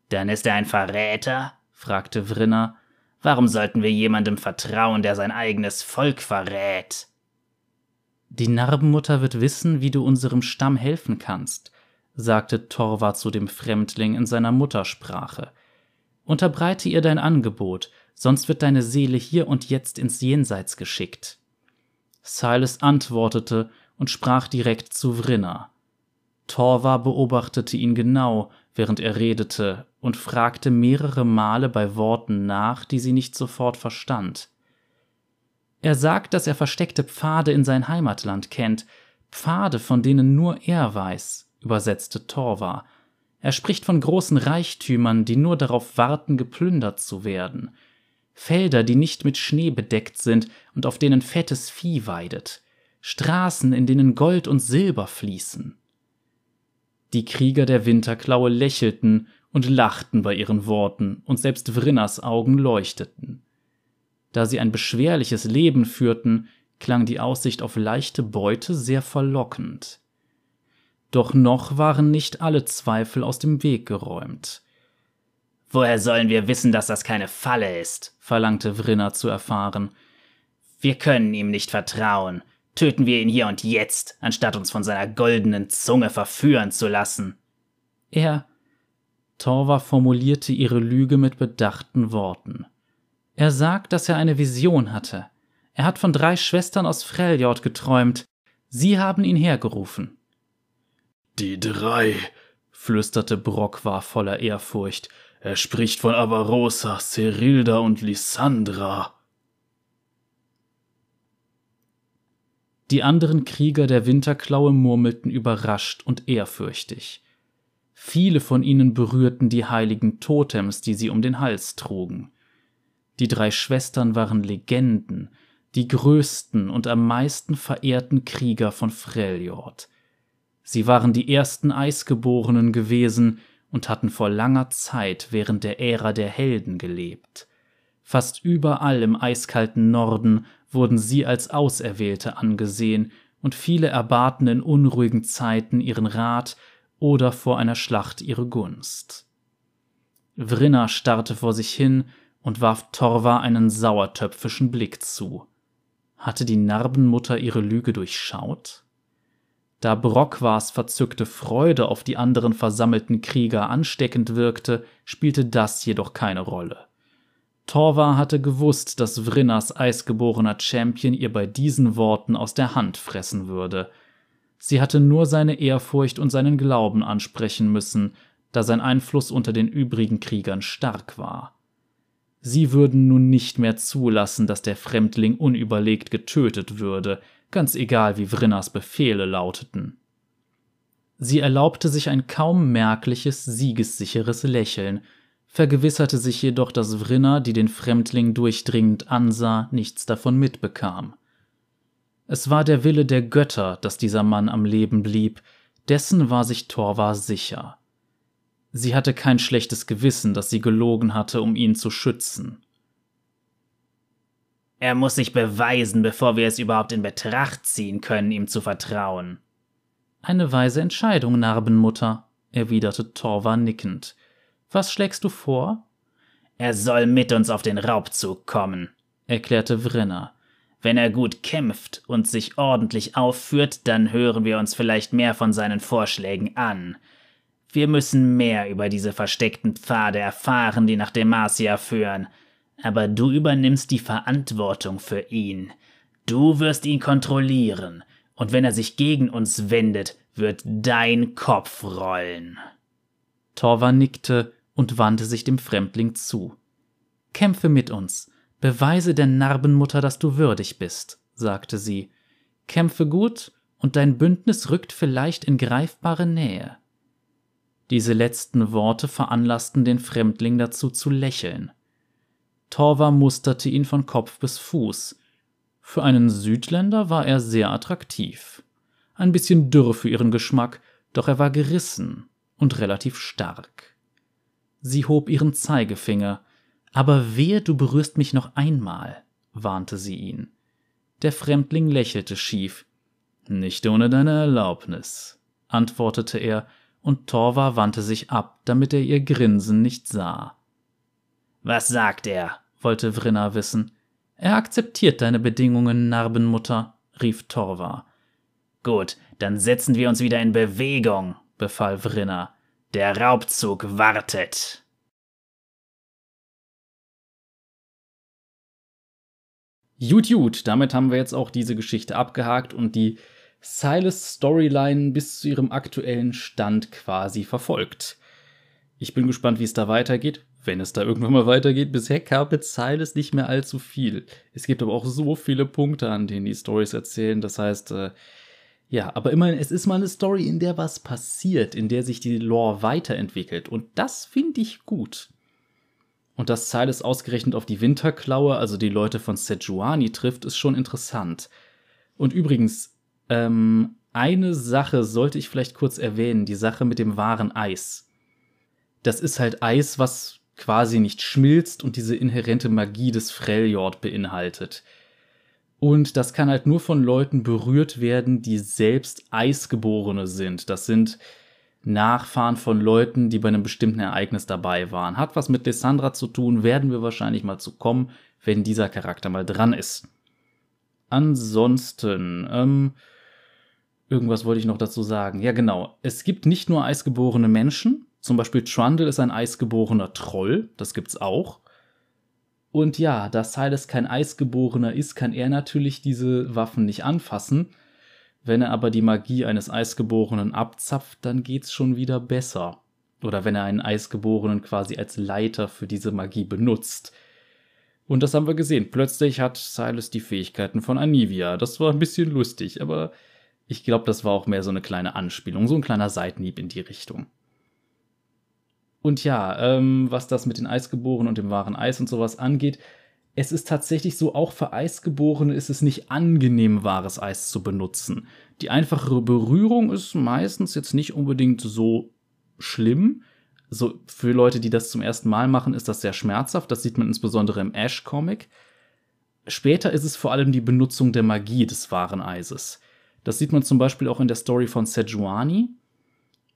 Dann ist er ein Verräter? fragte Vrinner. Warum sollten wir jemandem vertrauen, der sein eigenes Volk verrät? Die Narbenmutter wird wissen, wie du unserem Stamm helfen kannst, sagte Torva zu dem Fremdling in seiner Muttersprache. Unterbreite ihr dein Angebot, sonst wird deine Seele hier und jetzt ins Jenseits geschickt. Silas antwortete und sprach direkt zu Vrinner. Torva beobachtete ihn genau, während er redete, und fragte mehrere Male bei Worten nach, die sie nicht sofort verstand. Er sagt, dass er versteckte Pfade in sein Heimatland kennt, Pfade, von denen nur er weiß, übersetzte Torva. Er spricht von großen Reichtümern, die nur darauf warten, geplündert zu werden. Felder, die nicht mit Schnee bedeckt sind und auf denen fettes Vieh weidet. Straßen, in denen Gold und Silber fließen. Die Krieger der Winterklaue lächelten und lachten bei ihren Worten, und selbst Vrinners Augen leuchteten. Da sie ein beschwerliches Leben führten, klang die Aussicht auf leichte Beute sehr verlockend. Doch noch waren nicht alle Zweifel aus dem Weg geräumt. Woher sollen wir wissen, dass das keine Falle ist? verlangte Vrinner zu erfahren. Wir können ihm nicht vertrauen. Töten wir ihn hier und jetzt, anstatt uns von seiner goldenen Zunge verführen zu lassen. Er. Torva formulierte ihre Lüge mit bedachten Worten. Er sagt, dass er eine Vision hatte. Er hat von drei Schwestern aus Freljord geträumt. Sie haben ihn hergerufen. Die drei, flüsterte Brockwar voller Ehrfurcht. Er spricht von Avarosa, Cerilda und Lysandra. Die anderen Krieger der Winterklaue murmelten überrascht und ehrfürchtig. Viele von ihnen berührten die heiligen Totems, die sie um den Hals trugen. Die drei Schwestern waren Legenden, die größten und am meisten verehrten Krieger von Freljord. Sie waren die ersten Eisgeborenen gewesen und hatten vor langer Zeit während der Ära der Helden gelebt. Fast überall im eiskalten Norden wurden sie als Auserwählte angesehen, und viele erbaten in unruhigen Zeiten ihren Rat oder vor einer Schlacht ihre Gunst. Vrinna starrte vor sich hin und warf Torva einen sauertöpfischen Blick zu. Hatte die Narbenmutter ihre Lüge durchschaut? Da Brockwars verzückte Freude auf die anderen versammelten Krieger ansteckend wirkte, spielte das jedoch keine Rolle. Torva hatte gewusst, dass Vrinnas eisgeborener Champion ihr bei diesen Worten aus der Hand fressen würde – Sie hatte nur seine Ehrfurcht und seinen Glauben ansprechen müssen, da sein Einfluss unter den übrigen Kriegern stark war. Sie würden nun nicht mehr zulassen, dass der Fremdling unüberlegt getötet würde, ganz egal wie Vrinnas Befehle lauteten. Sie erlaubte sich ein kaum merkliches, siegessicheres Lächeln, vergewisserte sich jedoch, dass Vrinna, die den Fremdling durchdringend ansah, nichts davon mitbekam. Es war der Wille der Götter, dass dieser Mann am Leben blieb, dessen war sich Torvar sicher. Sie hatte kein schlechtes Gewissen, dass sie gelogen hatte, um ihn zu schützen. Er muss sich beweisen, bevor wir es überhaupt in Betracht ziehen können, ihm zu vertrauen. Eine weise Entscheidung, Narbenmutter, erwiderte Torvar nickend. Was schlägst du vor? Er soll mit uns auf den Raubzug kommen, erklärte Vrenner. Wenn er gut kämpft und sich ordentlich aufführt, dann hören wir uns vielleicht mehr von seinen Vorschlägen an. Wir müssen mehr über diese versteckten Pfade erfahren, die nach Demacia führen. Aber du übernimmst die Verantwortung für ihn. Du wirst ihn kontrollieren, und wenn er sich gegen uns wendet, wird dein Kopf rollen. Torva nickte und wandte sich dem Fremdling zu. Kämpfe mit uns, Beweise der Narbenmutter, dass du würdig bist, sagte sie. Kämpfe gut, und dein Bündnis rückt vielleicht in greifbare Nähe. Diese letzten Worte veranlassten den Fremdling dazu zu lächeln. Torva musterte ihn von Kopf bis Fuß. Für einen Südländer war er sehr attraktiv. Ein bisschen dürr für ihren Geschmack, doch er war gerissen und relativ stark. Sie hob ihren Zeigefinger, aber wehe, du berührst mich noch einmal, warnte sie ihn. Der Fremdling lächelte schief. Nicht ohne deine Erlaubnis, antwortete er, und Torva wandte sich ab, damit er ihr Grinsen nicht sah. Was sagt er? Wollte Vrinna wissen. Er akzeptiert deine Bedingungen, Narbenmutter, rief Torva. Gut, dann setzen wir uns wieder in Bewegung, befahl Vrinna. Der Raubzug wartet. Gut, gut, damit haben wir jetzt auch diese Geschichte abgehakt und die Silas-Storyline bis zu ihrem aktuellen Stand quasi verfolgt. Ich bin gespannt, wie es da weitergeht, wenn es da irgendwann mal weitergeht. Bisher kam mit Silas nicht mehr allzu viel. Es gibt aber auch so viele Punkte, an denen die Stories erzählen. Das heißt, äh, ja, aber immerhin, es ist mal eine Story, in der was passiert, in der sich die Lore weiterentwickelt. Und das finde ich gut. Und dass Silas ausgerechnet auf die Winterklaue, also die Leute von Sejuani, trifft, ist schon interessant. Und übrigens, ähm, eine Sache sollte ich vielleicht kurz erwähnen, die Sache mit dem wahren Eis. Das ist halt Eis, was quasi nicht schmilzt und diese inhärente Magie des Freljord beinhaltet. Und das kann halt nur von Leuten berührt werden, die selbst Eisgeborene sind. Das sind Nachfahren von Leuten, die bei einem bestimmten Ereignis dabei waren. Hat was mit Lissandra zu tun, werden wir wahrscheinlich mal zu kommen, wenn dieser Charakter mal dran ist. Ansonsten, ähm, irgendwas wollte ich noch dazu sagen. Ja, genau. Es gibt nicht nur eisgeborene Menschen. Zum Beispiel Trundle ist ein eisgeborener Troll. Das gibt's auch. Und ja, da Silas kein Eisgeborener ist, kann er natürlich diese Waffen nicht anfassen. Wenn er aber die Magie eines Eisgeborenen abzapft, dann geht's schon wieder besser. Oder wenn er einen Eisgeborenen quasi als Leiter für diese Magie benutzt. Und das haben wir gesehen. Plötzlich hat Silas die Fähigkeiten von Anivia. Das war ein bisschen lustig, aber ich glaube, das war auch mehr so eine kleine Anspielung, so ein kleiner Seitenhieb in die Richtung. Und ja, ähm, was das mit den Eisgeborenen und dem wahren Eis und sowas angeht, es ist tatsächlich so, auch für Eisgeborene ist es nicht angenehm, wahres Eis zu benutzen. Die einfachere Berührung ist meistens jetzt nicht unbedingt so schlimm. So für Leute, die das zum ersten Mal machen, ist das sehr schmerzhaft. Das sieht man insbesondere im Ash-Comic. Später ist es vor allem die Benutzung der Magie des wahren Eises. Das sieht man zum Beispiel auch in der Story von Sejuani.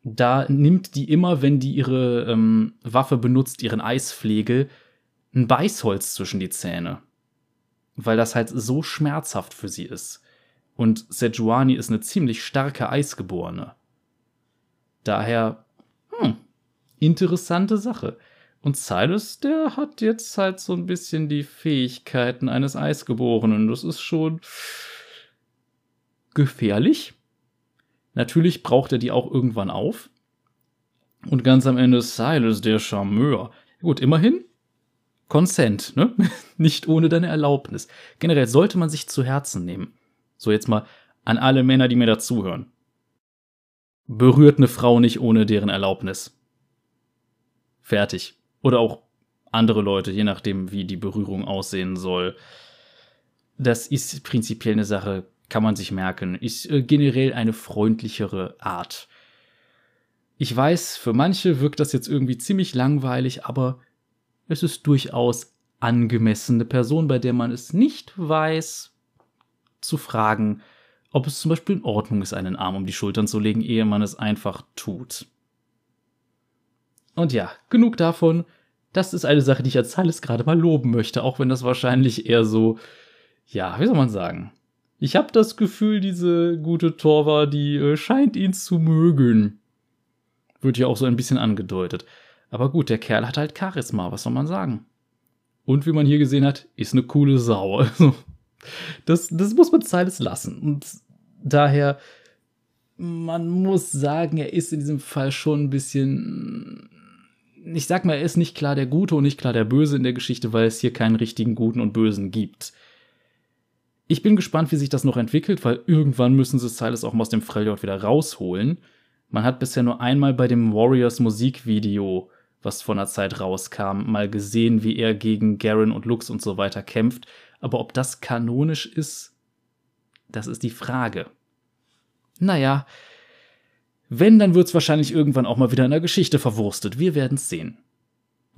Da nimmt die immer, wenn die ihre ähm, Waffe benutzt, ihren Eisflegel, ein Beißholz zwischen die Zähne. Weil das halt so schmerzhaft für sie ist. Und Sejuani ist eine ziemlich starke Eisgeborene. Daher, hm, interessante Sache. Und Silas, der hat jetzt halt so ein bisschen die Fähigkeiten eines Eisgeborenen. Das ist schon gefährlich. Natürlich braucht er die auch irgendwann auf. Und ganz am Ende Silas, der Charmeur. Gut, immerhin. Consent, ne? Nicht ohne deine Erlaubnis. Generell sollte man sich zu Herzen nehmen. So jetzt mal an alle Männer, die mir dazuhören. Berührt eine Frau nicht ohne deren Erlaubnis. Fertig. Oder auch andere Leute, je nachdem, wie die Berührung aussehen soll. Das ist prinzipiell eine Sache, kann man sich merken, ist äh, generell eine freundlichere Art. Ich weiß, für manche wirkt das jetzt irgendwie ziemlich langweilig, aber es ist durchaus angemessene Person, bei der man es nicht weiß, zu fragen, ob es zum Beispiel in Ordnung ist, einen Arm um die Schultern zu legen, ehe man es einfach tut. Und ja, genug davon. Das ist eine Sache, die ich als alles gerade mal loben möchte, auch wenn das wahrscheinlich eher so, ja, wie soll man sagen, ich habe das Gefühl, diese gute Torva, die äh, scheint ihn zu mögen. Wird ja auch so ein bisschen angedeutet. Aber gut, der Kerl hat halt Charisma, was soll man sagen? Und wie man hier gesehen hat, ist eine coole Sau. Also, das, das muss man Silas lassen. Und daher, man muss sagen, er ist in diesem Fall schon ein bisschen. Ich sag mal, er ist nicht klar der Gute und nicht klar der Böse in der Geschichte, weil es hier keinen richtigen Guten und Bösen gibt. Ich bin gespannt, wie sich das noch entwickelt, weil irgendwann müssen sie Silas auch mal aus dem Freljord wieder rausholen. Man hat bisher nur einmal bei dem Warriors Musikvideo, was vor einer Zeit rauskam, mal gesehen, wie er gegen Garen und Lux und so weiter kämpft. Aber ob das kanonisch ist, das ist die Frage. Naja, wenn, dann wird's wahrscheinlich irgendwann auch mal wieder in der Geschichte verwurstet. Wir werden's sehen.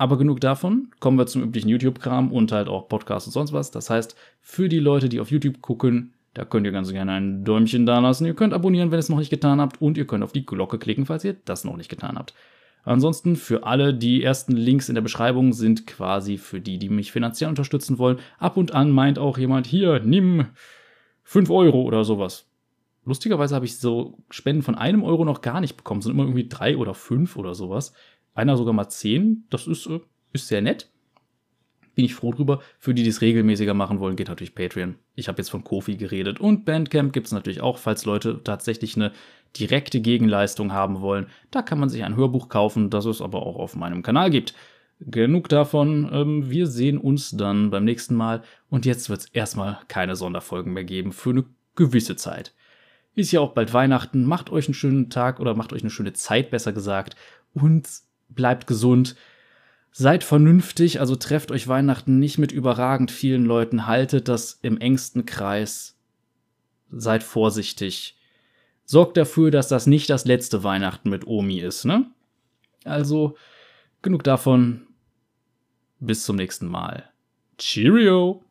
Aber genug davon, kommen wir zum üblichen YouTube-Kram und halt auch Podcasts und sonst was. Das heißt, für die Leute, die auf YouTube gucken, da könnt ihr ganz gerne ein Däumchen da lassen. Ihr könnt abonnieren, wenn ihr es noch nicht getan habt. Und ihr könnt auf die Glocke klicken, falls ihr das noch nicht getan habt. Ansonsten für alle, die ersten Links in der Beschreibung sind quasi für die, die mich finanziell unterstützen wollen. Ab und an meint auch jemand, hier, nimm 5 Euro oder sowas. Lustigerweise habe ich so Spenden von einem Euro noch gar nicht bekommen, sind immer irgendwie drei oder fünf oder sowas einer sogar mal zehn. Das ist, äh, ist sehr nett. Bin ich froh drüber. Für die, die es regelmäßiger machen wollen, geht natürlich Patreon. Ich habe jetzt von Kofi geredet. Und Bandcamp gibt es natürlich auch, falls Leute tatsächlich eine direkte Gegenleistung haben wollen. Da kann man sich ein Hörbuch kaufen, das es aber auch auf meinem Kanal gibt. Genug davon. Ähm, wir sehen uns dann beim nächsten Mal. Und jetzt wird es erstmal keine Sonderfolgen mehr geben für eine gewisse Zeit. Ist ja auch bald Weihnachten. Macht euch einen schönen Tag oder macht euch eine schöne Zeit, besser gesagt. Und bleibt gesund, seid vernünftig, also trefft euch Weihnachten nicht mit überragend vielen Leuten, haltet das im engsten Kreis, seid vorsichtig. Sorgt dafür, dass das nicht das letzte Weihnachten mit Omi ist, ne? Also, genug davon. Bis zum nächsten Mal. Cheerio!